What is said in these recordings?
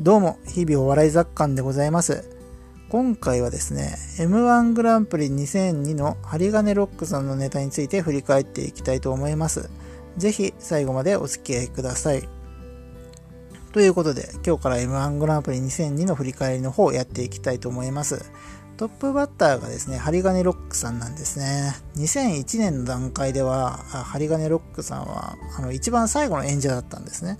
どうも、日々お笑い雑感でございます。今回はですね、M1 グランプリ2002の針金ロックさんのネタについて振り返っていきたいと思います。ぜひ最後までお付き合いください。ということで、今日から M1 グランプリ2002の振り返りの方をやっていきたいと思います。トップバッターがですね、針金ロックさんなんですね。2001年の段階では、針金ロックさんは、あの、一番最後の演者だったんですね。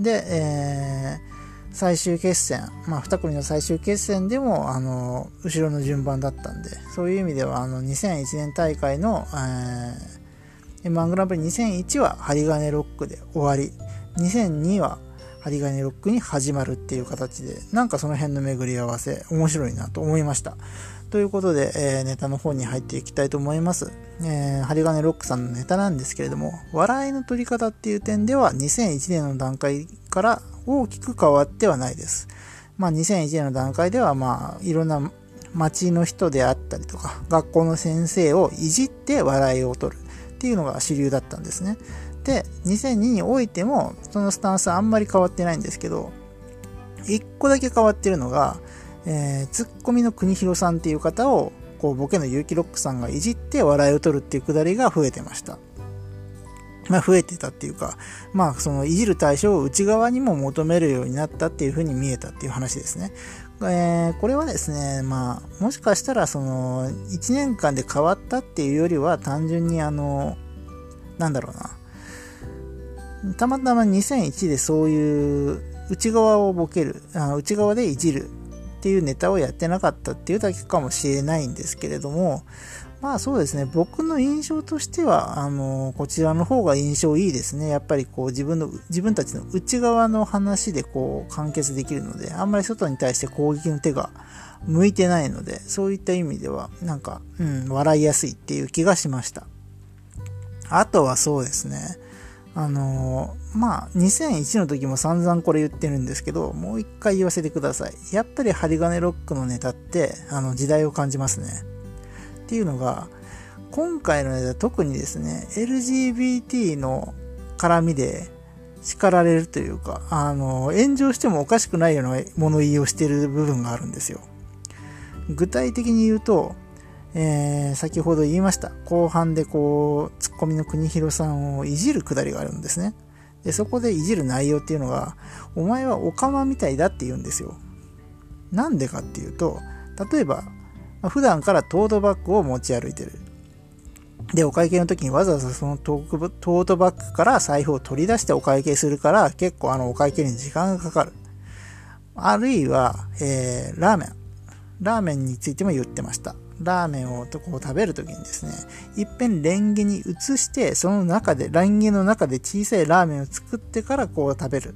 で、えー最終決戦、まあ、2組の最終決戦でも、あの、後ろの順番だったんで、そういう意味では、あの、2001年大会の、えー、M1 グランプリ2001は針金ロックで終わり、2002は針金ロックに始まるっていう形で、なんかその辺の巡り合わせ、面白いなと思いました。ということで、えー、ネタの方に入っていきたいと思います。えー、針金ロックさんのネタなんですけれども、笑いの取り方っていう点では2001年の段階から大きく変わってはないです。まあ2001年の段階ではまあいろんな街の人であったりとか、学校の先生をいじって笑いを取るっていうのが主流だったんですね。で、2002においてもそのスタンスはあんまり変わってないんですけど、1個だけ変わってるのが、えー、ツッコミの国広さんっていう方を、こう、ボケの結城ロックさんがいじって笑いを取るっていうくだりが増えてました。まあ、増えてたっていうか、まあ、その、いじる対象を内側にも求めるようになったっていうふうに見えたっていう話ですね。えー、これはですね、まあ、もしかしたら、その、1年間で変わったっていうよりは、単純にあの、なんだろうな。たまたま2001でそういう内側をボケる、あ内側でいじるっていうネタをやってなかったっていうだけかもしれないんですけれども、まあそうですね、僕の印象としては、あの、こちらの方が印象いいですね。やっぱりこう自分の、自分たちの内側の話でこう完結できるので、あんまり外に対して攻撃の手が向いてないので、そういった意味では、なんか、うん、笑いやすいっていう気がしました。あとはそうですね、あのー、まあ、2001の時も散々これ言ってるんですけど、もう一回言わせてください。やっぱり針金ロックのネタって、あの、時代を感じますね。っていうのが、今回のネタ特にですね、LGBT の絡みで叱られるというか、あの、炎上してもおかしくないような物言いをしてる部分があるんですよ。具体的に言うと、えー、先ほど言いました。後半でこう、ツッコミの国広さんをいじるくだりがあるんですね。で、そこでいじる内容っていうのが、お前はオカマみたいだって言うんですよ。なんでかっていうと、例えば、普段からトートバッグを持ち歩いてる。で、お会計の時にわざわざそのトートバッグから財布を取り出してお会計するから、結構あのお会計に時間がかかる。あるいは、えー、ラーメン。ラーメンについても言ってました。ラーメンをこう食べるときにですね、いっぺんレンゲに移して、その中で、レンゲの中で小さいラーメンを作ってからこう食べる。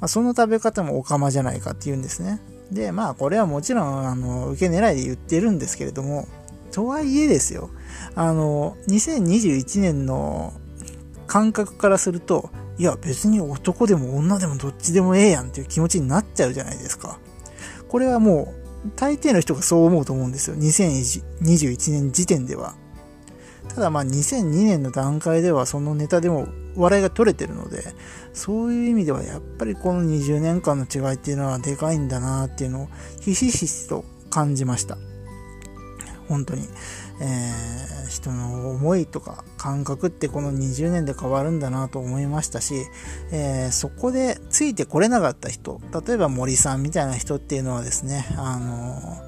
まあ、その食べ方もオカマじゃないかって言うんですね。で、まあこれはもちろん、あの、受け狙いで言ってるんですけれども、とはいえですよ、あの、2021年の感覚からすると、いや別に男でも女でもどっちでもええやんっていう気持ちになっちゃうじゃないですか。これはもう大抵の人がそう思うと思うんですよ。2021年時点では。ただまあ2002年の段階ではそのネタでも笑いが取れてるので、そういう意味ではやっぱりこの20年間の違いっていうのはでかいんだなっていうのをひしひしと感じました。本当に。えー、人の思いとか感覚ってこの20年で変わるんだなと思いましたし、えー、そこでついてこれなかった人、例えば森さんみたいな人っていうのはですね、あの、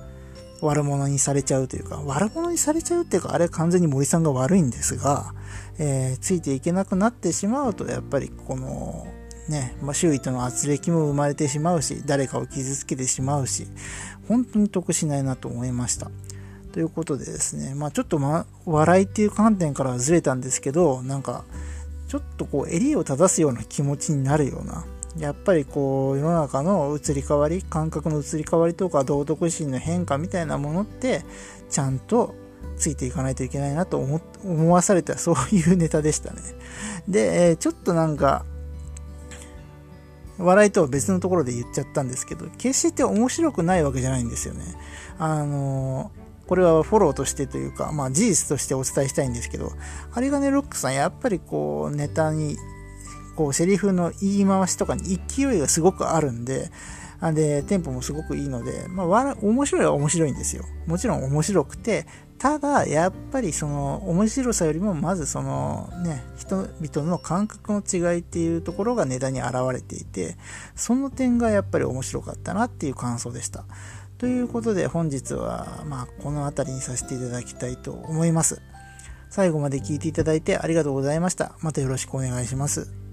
悪者にされちゃうというか、悪者にされちゃうっていうか、あれ完全に森さんが悪いんですが、えー、ついていけなくなってしまうと、やっぱりこの、ね、まあ、周囲との圧力も生まれてしまうし、誰かを傷つけてしまうし、本当に得しないなと思いました。ということでですね、まあちょっとま、笑いっていう観点からはずれたんですけど、なんか、ちょっとこう、襟を正すような気持ちになるような、やっぱりこう、世の中の移り変わり、感覚の移り変わりとか、道徳心の変化みたいなものって、ちゃんとついていかないといけないなと思思わされた、そういうネタでしたね。で、え、ちょっとなんか、笑いとは別のところで言っちゃったんですけど、決して面白くないわけじゃないんですよね。あのこれはフォローとしてというか、まあ事実としてお伝えしたいんですけど、針金ロックさんやっぱりこうネタに、こうセリフの言い回しとかに勢いがすごくあるんで、で、テンポもすごくいいので、まあ、面白いは面白いんですよ。もちろん面白くて、ただ、やっぱりその面白さよりも、まずそのね、人々の感覚の違いっていうところがネタに現れていて、その点がやっぱり面白かったなっていう感想でした。ということで本日は、まあ、この辺りにさせていただきたいと思います。最後まで聞いていただいてありがとうございました。またよろしくお願いします。